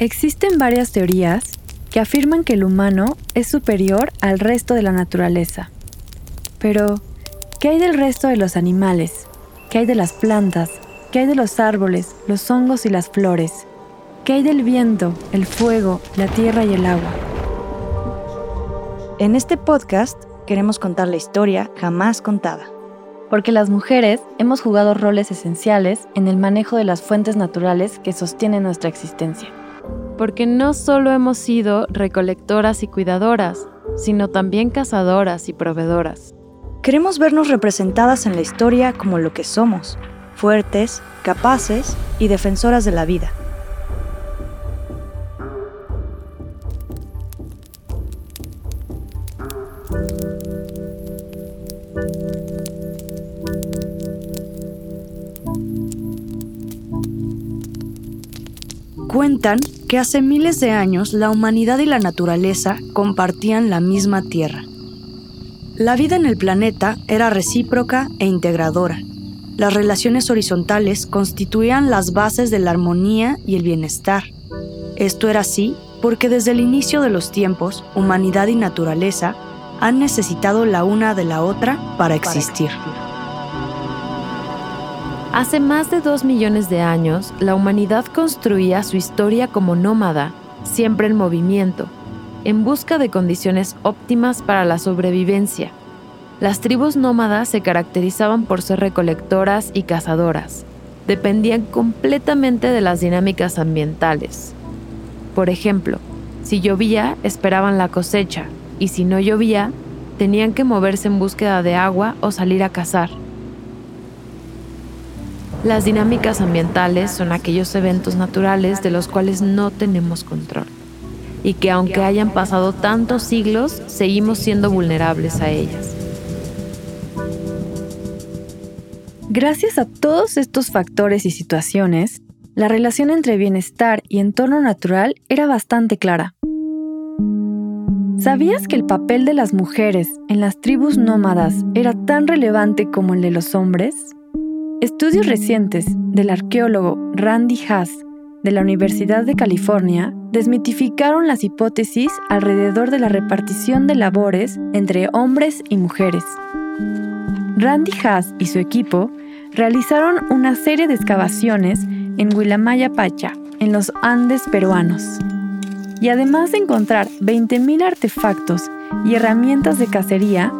Existen varias teorías que afirman que el humano es superior al resto de la naturaleza. Pero, ¿qué hay del resto de los animales? ¿Qué hay de las plantas? ¿Qué hay de los árboles, los hongos y las flores? ¿Qué hay del viento, el fuego, la tierra y el agua? En este podcast queremos contar la historia jamás contada. Porque las mujeres hemos jugado roles esenciales en el manejo de las fuentes naturales que sostienen nuestra existencia porque no solo hemos sido recolectoras y cuidadoras, sino también cazadoras y proveedoras. Queremos vernos representadas en la historia como lo que somos, fuertes, capaces y defensoras de la vida. Cuentan que hace miles de años la humanidad y la naturaleza compartían la misma tierra. La vida en el planeta era recíproca e integradora. Las relaciones horizontales constituían las bases de la armonía y el bienestar. Esto era así porque desde el inicio de los tiempos, humanidad y naturaleza han necesitado la una de la otra para existir. Hace más de dos millones de años, la humanidad construía su historia como nómada, siempre en movimiento, en busca de condiciones óptimas para la sobrevivencia. Las tribus nómadas se caracterizaban por ser recolectoras y cazadoras. Dependían completamente de las dinámicas ambientales. Por ejemplo, si llovía, esperaban la cosecha, y si no llovía, tenían que moverse en búsqueda de agua o salir a cazar. Las dinámicas ambientales son aquellos eventos naturales de los cuales no tenemos control y que aunque hayan pasado tantos siglos, seguimos siendo vulnerables a ellas. Gracias a todos estos factores y situaciones, la relación entre bienestar y entorno natural era bastante clara. ¿Sabías que el papel de las mujeres en las tribus nómadas era tan relevante como el de los hombres? Estudios recientes del arqueólogo Randy Haas de la Universidad de California desmitificaron las hipótesis alrededor de la repartición de labores entre hombres y mujeres. Randy Haas y su equipo realizaron una serie de excavaciones en Huilamaya Pacha, en los Andes peruanos. Y además de encontrar 20.000 artefactos y herramientas de cacería,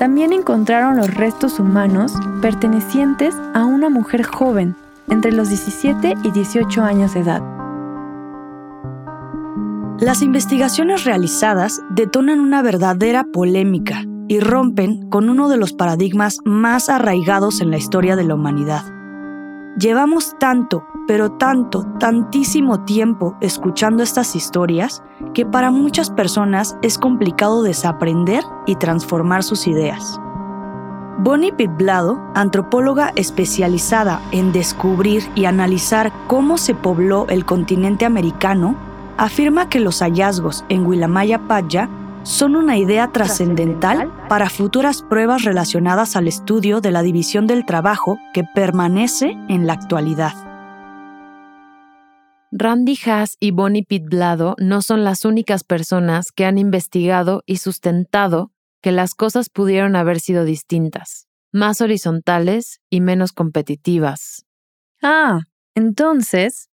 también encontraron los restos humanos pertenecientes a una mujer joven, entre los 17 y 18 años de edad. Las investigaciones realizadas detonan una verdadera polémica y rompen con uno de los paradigmas más arraigados en la historia de la humanidad. Llevamos tanto, pero tanto, tantísimo tiempo escuchando estas historias que para muchas personas es complicado desaprender y transformar sus ideas. Bonnie Pitblado, antropóloga especializada en descubrir y analizar cómo se pobló el continente americano, afirma que los hallazgos en Willamaya Padja son una idea trascendental para futuras pruebas relacionadas al estudio de la división del trabajo que permanece en la actualidad. Randy Haas y Bonnie Pitblado no son las únicas personas que han investigado y sustentado que las cosas pudieron haber sido distintas, más horizontales y menos competitivas. Ah, entonces,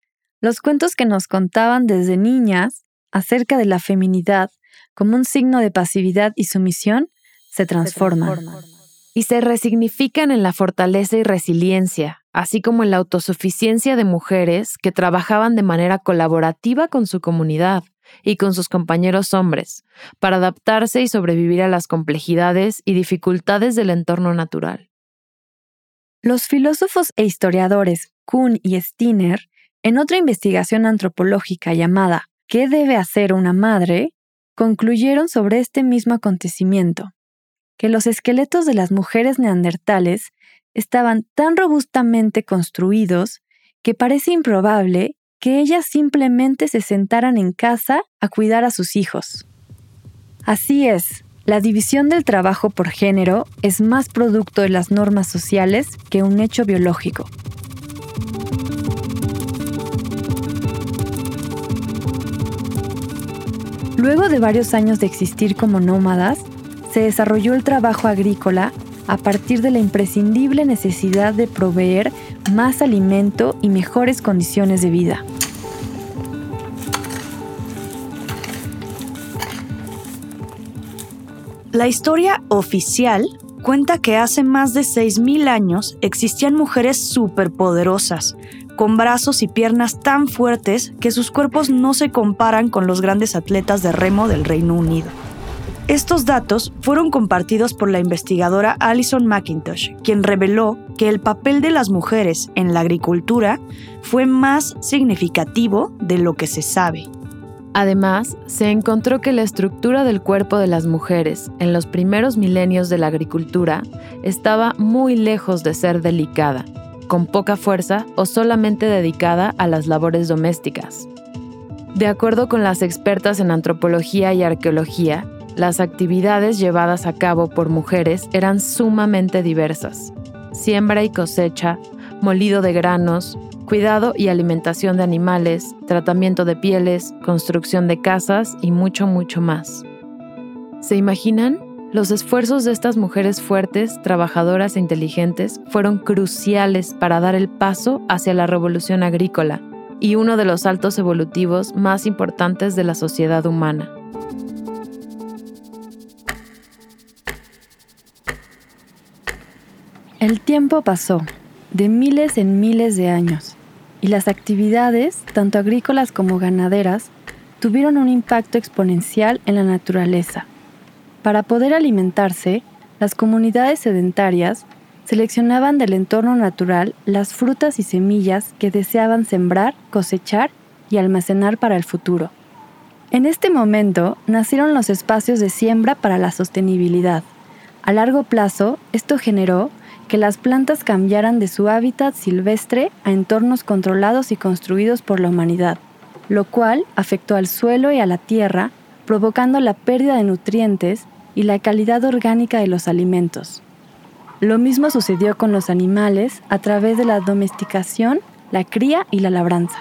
los cuentos que nos contaban desde niñas acerca de la feminidad como un signo de pasividad y sumisión, se transforman. Y se resignifican en la fortaleza y resiliencia, así como en la autosuficiencia de mujeres que trabajaban de manera colaborativa con su comunidad y con sus compañeros hombres, para adaptarse y sobrevivir a las complejidades y dificultades del entorno natural. Los filósofos e historiadores Kuhn y Steiner, en otra investigación antropológica llamada ¿Qué debe hacer una madre?, concluyeron sobre este mismo acontecimiento, que los esqueletos de las mujeres neandertales estaban tan robustamente construidos que parece improbable que ellas simplemente se sentaran en casa a cuidar a sus hijos. Así es, la división del trabajo por género es más producto de las normas sociales que un hecho biológico. Luego de varios años de existir como nómadas, se desarrolló el trabajo agrícola a partir de la imprescindible necesidad de proveer más alimento y mejores condiciones de vida. La historia oficial cuenta que hace más de 6.000 años existían mujeres superpoderosas, con brazos y piernas tan fuertes que sus cuerpos no se comparan con los grandes atletas de remo del Reino Unido. Estos datos fueron compartidos por la investigadora Alison McIntosh, quien reveló que el papel de las mujeres en la agricultura fue más significativo de lo que se sabe. Además, se encontró que la estructura del cuerpo de las mujeres en los primeros milenios de la agricultura estaba muy lejos de ser delicada, con poca fuerza o solamente dedicada a las labores domésticas. De acuerdo con las expertas en antropología y arqueología, las actividades llevadas a cabo por mujeres eran sumamente diversas. Siembra y cosecha, molido de granos, cuidado y alimentación de animales, tratamiento de pieles, construcción de casas y mucho, mucho más. ¿Se imaginan? Los esfuerzos de estas mujeres fuertes, trabajadoras e inteligentes fueron cruciales para dar el paso hacia la revolución agrícola y uno de los saltos evolutivos más importantes de la sociedad humana. El tiempo pasó, de miles en miles de años, y las actividades, tanto agrícolas como ganaderas, tuvieron un impacto exponencial en la naturaleza. Para poder alimentarse, las comunidades sedentarias seleccionaban del entorno natural las frutas y semillas que deseaban sembrar, cosechar y almacenar para el futuro. En este momento nacieron los espacios de siembra para la sostenibilidad. A largo plazo, esto generó que las plantas cambiaran de su hábitat silvestre a entornos controlados y construidos por la humanidad, lo cual afectó al suelo y a la tierra, provocando la pérdida de nutrientes y la calidad orgánica de los alimentos. Lo mismo sucedió con los animales a través de la domesticación, la cría y la labranza.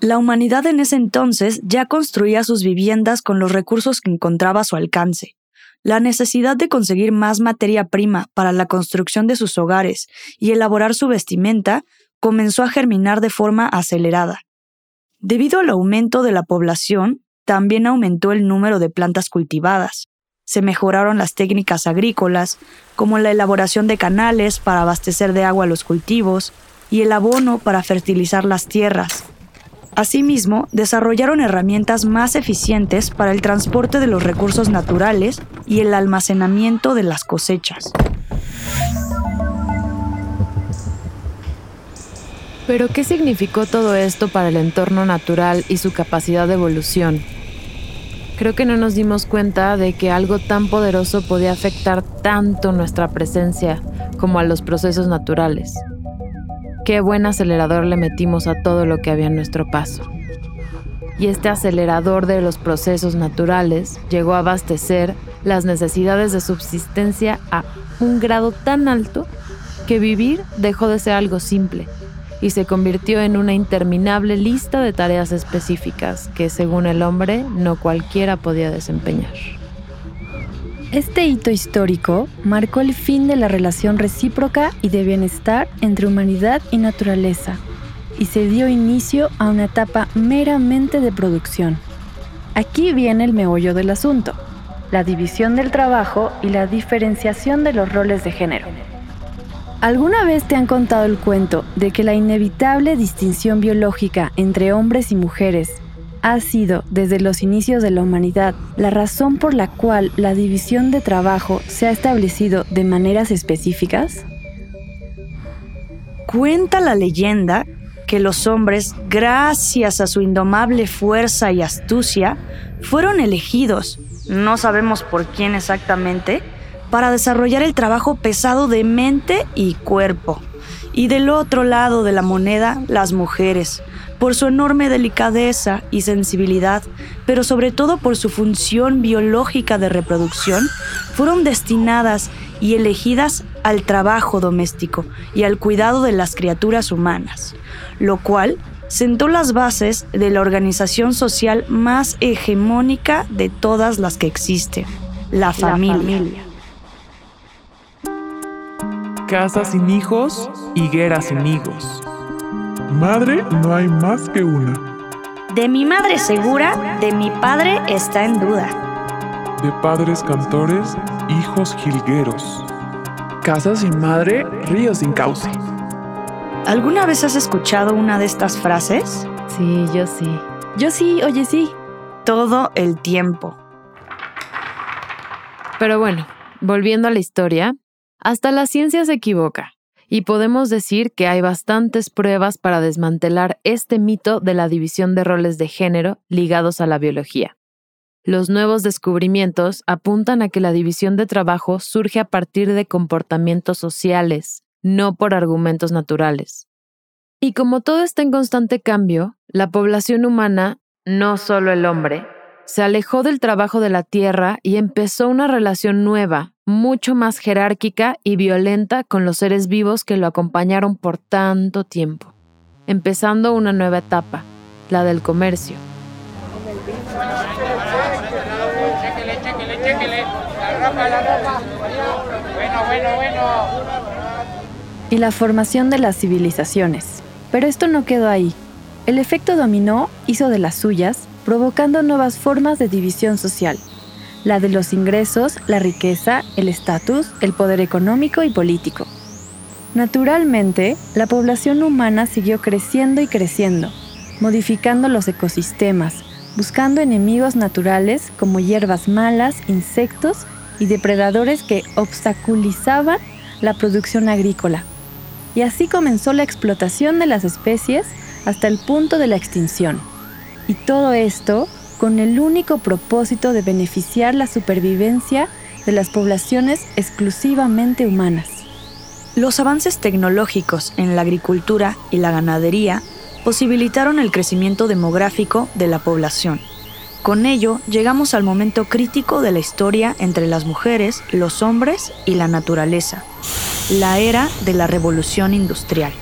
La humanidad en ese entonces ya construía sus viviendas con los recursos que encontraba a su alcance. La necesidad de conseguir más materia prima para la construcción de sus hogares y elaborar su vestimenta comenzó a germinar de forma acelerada. Debido al aumento de la población, también aumentó el número de plantas cultivadas. Se mejoraron las técnicas agrícolas, como la elaboración de canales para abastecer de agua los cultivos y el abono para fertilizar las tierras, Asimismo, desarrollaron herramientas más eficientes para el transporte de los recursos naturales y el almacenamiento de las cosechas. Pero, ¿qué significó todo esto para el entorno natural y su capacidad de evolución? Creo que no nos dimos cuenta de que algo tan poderoso podía afectar tanto nuestra presencia como a los procesos naturales. Qué buen acelerador le metimos a todo lo que había en nuestro paso. Y este acelerador de los procesos naturales llegó a abastecer las necesidades de subsistencia a un grado tan alto que vivir dejó de ser algo simple y se convirtió en una interminable lista de tareas específicas que según el hombre no cualquiera podía desempeñar. Este hito histórico marcó el fin de la relación recíproca y de bienestar entre humanidad y naturaleza y se dio inicio a una etapa meramente de producción. Aquí viene el meollo del asunto, la división del trabajo y la diferenciación de los roles de género. ¿Alguna vez te han contado el cuento de que la inevitable distinción biológica entre hombres y mujeres ha sido, desde los inicios de la humanidad, la razón por la cual la división de trabajo se ha establecido de maneras específicas? Cuenta la leyenda que los hombres, gracias a su indomable fuerza y astucia, fueron elegidos, no sabemos por quién exactamente, para desarrollar el trabajo pesado de mente y cuerpo. Y del otro lado de la moneda, las mujeres, por su enorme delicadeza y sensibilidad, pero sobre todo por su función biológica de reproducción, fueron destinadas y elegidas al trabajo doméstico y al cuidado de las criaturas humanas, lo cual sentó las bases de la organización social más hegemónica de todas las que existen, la familia. Casa sin hijos, higuera sin higos. Madre no hay más que una. De mi madre segura, de mi padre está en duda. De padres cantores, hijos jilgueros. Casa sin madre, río sin cauce. ¿Alguna vez has escuchado una de estas frases? Sí, yo sí. Yo sí, oye sí. Todo el tiempo. Pero bueno, volviendo a la historia, hasta la ciencia se equivoca, y podemos decir que hay bastantes pruebas para desmantelar este mito de la división de roles de género ligados a la biología. Los nuevos descubrimientos apuntan a que la división de trabajo surge a partir de comportamientos sociales, no por argumentos naturales. Y como todo está en constante cambio, la población humana, no solo el hombre, se alejó del trabajo de la tierra y empezó una relación nueva, mucho más jerárquica y violenta con los seres vivos que lo acompañaron por tanto tiempo, empezando una nueva etapa, la del comercio. Y la formación de las civilizaciones. Pero esto no quedó ahí. El efecto dominó hizo de las suyas, provocando nuevas formas de división social. La de los ingresos, la riqueza, el estatus, el poder económico y político. Naturalmente, la población humana siguió creciendo y creciendo, modificando los ecosistemas, buscando enemigos naturales como hierbas malas, insectos y depredadores que obstaculizaban la producción agrícola. Y así comenzó la explotación de las especies hasta el punto de la extinción. Y todo esto con el único propósito de beneficiar la supervivencia de las poblaciones exclusivamente humanas. Los avances tecnológicos en la agricultura y la ganadería posibilitaron el crecimiento demográfico de la población. Con ello llegamos al momento crítico de la historia entre las mujeres, los hombres y la naturaleza, la era de la revolución industrial.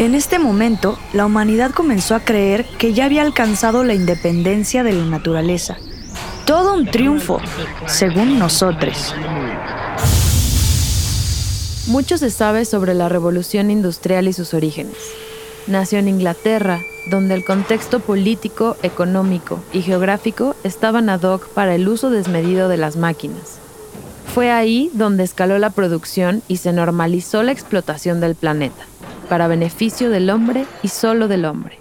En este momento, la humanidad comenzó a creer que ya había alcanzado la independencia de la naturaleza. Todo un triunfo, según nosotros. Mucho se sabe sobre la revolución industrial y sus orígenes. Nació en Inglaterra, donde el contexto político, económico y geográfico estaban ad hoc para el uso desmedido de las máquinas. Fue ahí donde escaló la producción y se normalizó la explotación del planeta, para beneficio del hombre y solo del hombre.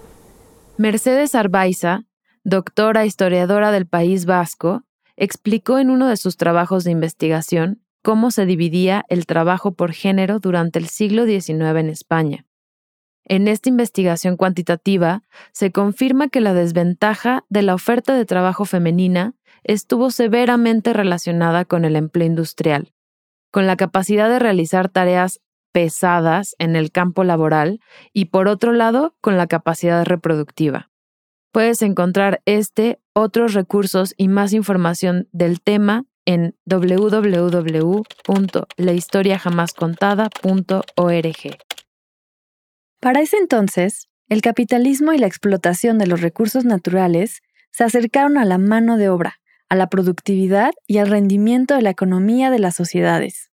Mercedes Arbaiza, doctora historiadora del País Vasco, explicó en uno de sus trabajos de investigación cómo se dividía el trabajo por género durante el siglo XIX en España. En esta investigación cuantitativa se confirma que la desventaja de la oferta de trabajo femenina estuvo severamente relacionada con el empleo industrial, con la capacidad de realizar tareas pesadas en el campo laboral y por otro lado con la capacidad reproductiva. Puedes encontrar este, otros recursos y más información del tema en www.lahistoriajamáscontada.org. Para ese entonces, el capitalismo y la explotación de los recursos naturales se acercaron a la mano de obra, a la productividad y al rendimiento de la economía de las sociedades,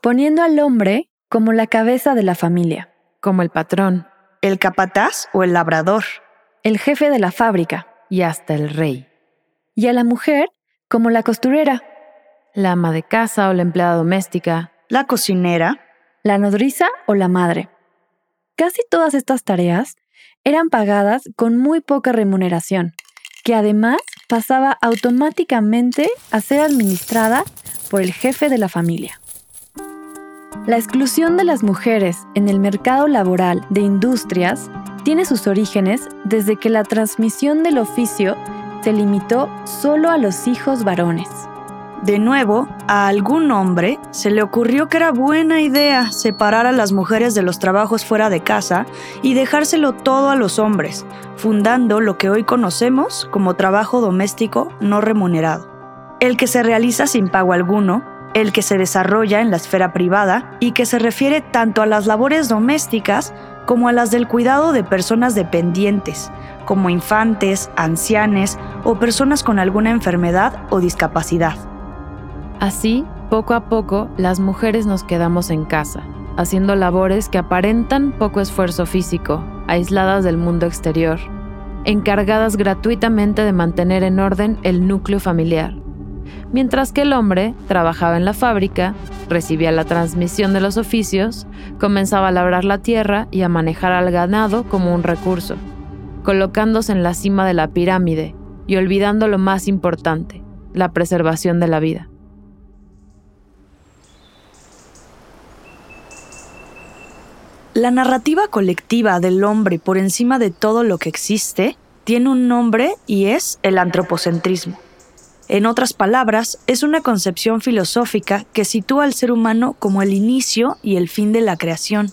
poniendo al hombre como la cabeza de la familia, como el patrón, el capataz o el labrador, el jefe de la fábrica. y hasta el rey, y a la mujer como la costurera, la ama de casa o la empleada doméstica, la cocinera, la nodriza o la madre. Casi todas estas tareas eran pagadas con muy poca remuneración, que además pasaba automáticamente a ser administrada por el jefe de la familia. La exclusión de las mujeres en el mercado laboral de industrias tiene sus orígenes desde que la transmisión del oficio se limitó solo a los hijos varones. De nuevo, a algún hombre se le ocurrió que era buena idea separar a las mujeres de los trabajos fuera de casa y dejárselo todo a los hombres, fundando lo que hoy conocemos como trabajo doméstico no remunerado. El que se realiza sin pago alguno, el que se desarrolla en la esfera privada y que se refiere tanto a las labores domésticas como a las del cuidado de personas dependientes, como infantes, ancianes o personas con alguna enfermedad o discapacidad. Así, poco a poco, las mujeres nos quedamos en casa, haciendo labores que aparentan poco esfuerzo físico, aisladas del mundo exterior, encargadas gratuitamente de mantener en orden el núcleo familiar, mientras que el hombre trabajaba en la fábrica, recibía la transmisión de los oficios, comenzaba a labrar la tierra y a manejar al ganado como un recurso, colocándose en la cima de la pirámide y olvidando lo más importante, la preservación de la vida. La narrativa colectiva del hombre por encima de todo lo que existe tiene un nombre y es el antropocentrismo. En otras palabras, es una concepción filosófica que sitúa al ser humano como el inicio y el fin de la creación.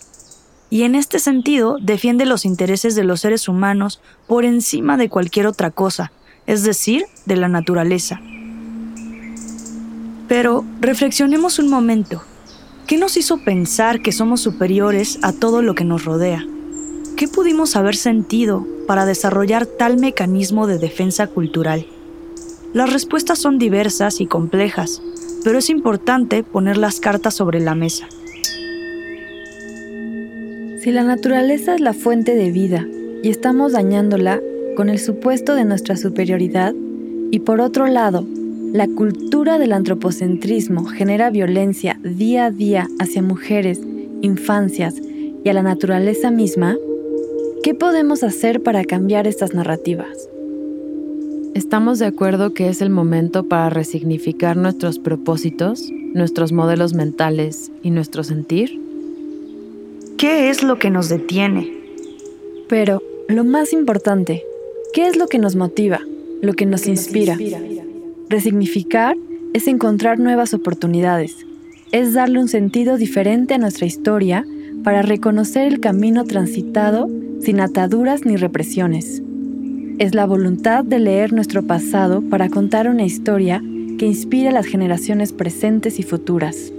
Y en este sentido defiende los intereses de los seres humanos por encima de cualquier otra cosa, es decir, de la naturaleza. Pero reflexionemos un momento. ¿Qué nos hizo pensar que somos superiores a todo lo que nos rodea? ¿Qué pudimos haber sentido para desarrollar tal mecanismo de defensa cultural? Las respuestas son diversas y complejas, pero es importante poner las cartas sobre la mesa. Si la naturaleza es la fuente de vida y estamos dañándola con el supuesto de nuestra superioridad, y por otro lado, la cultura del antropocentrismo genera violencia día a día hacia mujeres, infancias y a la naturaleza misma, ¿qué podemos hacer para cambiar estas narrativas? ¿Estamos de acuerdo que es el momento para resignificar nuestros propósitos, nuestros modelos mentales y nuestro sentir? ¿Qué es lo que nos detiene? Pero, lo más importante, ¿qué es lo que nos motiva, lo que nos inspira? Resignificar es encontrar nuevas oportunidades, es darle un sentido diferente a nuestra historia para reconocer el camino transitado sin ataduras ni represiones. Es la voluntad de leer nuestro pasado para contar una historia que inspire a las generaciones presentes y futuras.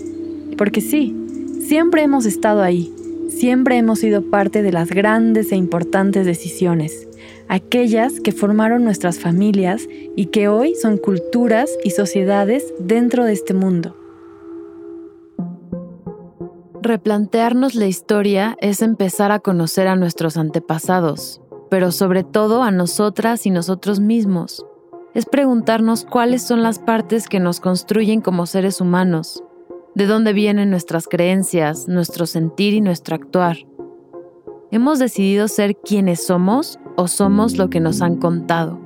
Porque sí, siempre hemos estado ahí, siempre hemos sido parte de las grandes e importantes decisiones, aquellas que formaron nuestras familias y que hoy son culturas y sociedades dentro de este mundo. Replantearnos la historia es empezar a conocer a nuestros antepasados, pero sobre todo a nosotras y nosotros mismos. Es preguntarnos cuáles son las partes que nos construyen como seres humanos, de dónde vienen nuestras creencias, nuestro sentir y nuestro actuar. ¿Hemos decidido ser quienes somos o somos lo que nos han contado?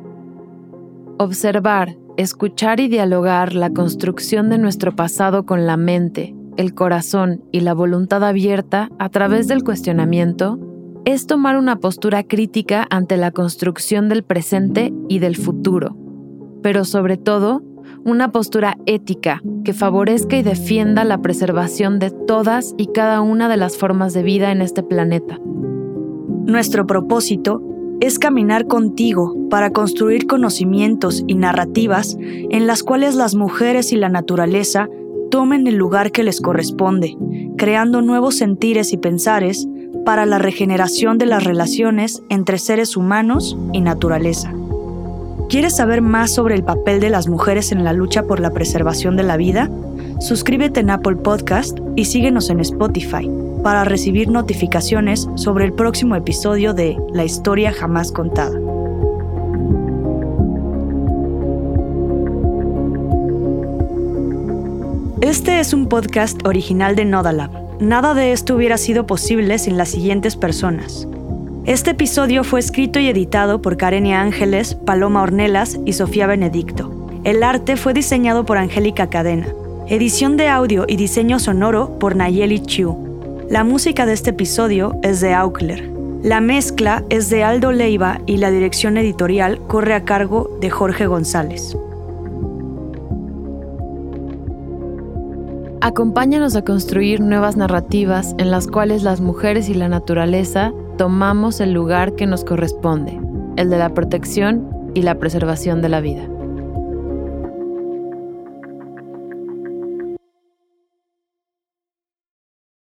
Observar, escuchar y dialogar la construcción de nuestro pasado con la mente, el corazón y la voluntad abierta a través del cuestionamiento es tomar una postura crítica ante la construcción del presente y del futuro, pero sobre todo una postura ética que favorezca y defienda la preservación de todas y cada una de las formas de vida en este planeta. Nuestro propósito es caminar contigo para construir conocimientos y narrativas en las cuales las mujeres y la naturaleza tomen el lugar que les corresponde, creando nuevos sentires y pensares para la regeneración de las relaciones entre seres humanos y naturaleza. ¿Quieres saber más sobre el papel de las mujeres en la lucha por la preservación de la vida? Suscríbete en Apple Podcast y síguenos en Spotify para recibir notificaciones sobre el próximo episodio de La historia jamás contada. Este es un podcast original de Nodalab. Nada de esto hubiera sido posible sin las siguientes personas. Este episodio fue escrito y editado por Karenia Ángeles, Paloma Ornelas y Sofía Benedicto. El arte fue diseñado por Angélica Cadena. Edición de audio y diseño sonoro por Nayeli Chiu. La música de este episodio es de Aukler. La mezcla es de Aldo Leiva y la dirección editorial corre a cargo de Jorge González. Acompáñanos a construir nuevas narrativas en las cuales las mujeres y la naturaleza tomamos el lugar que nos corresponde, el de la protección y la preservación de la vida.